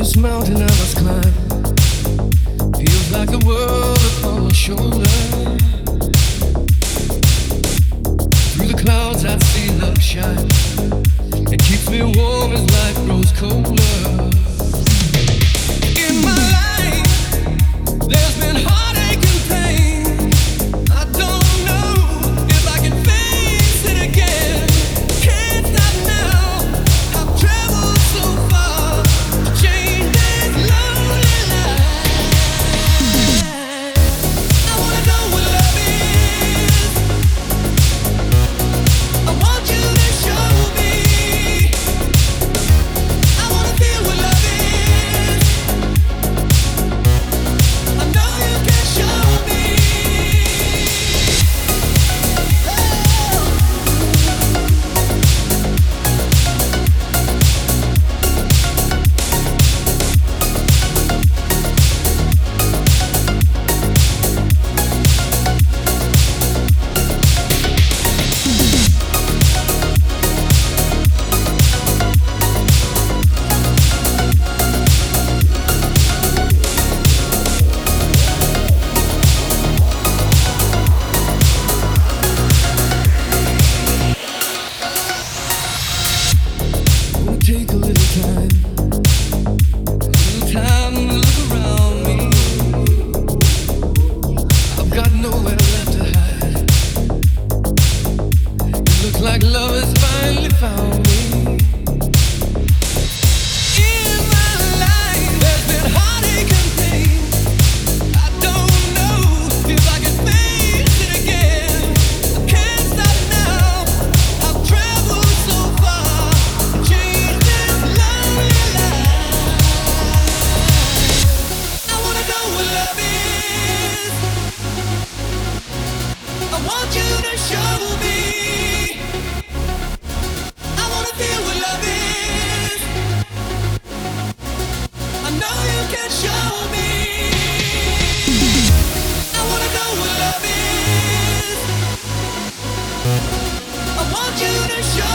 this mountain I must climb. Feels like a world upon my shoulder. Through the clouds I see love shine. It keeps me warm as life grows colder. finish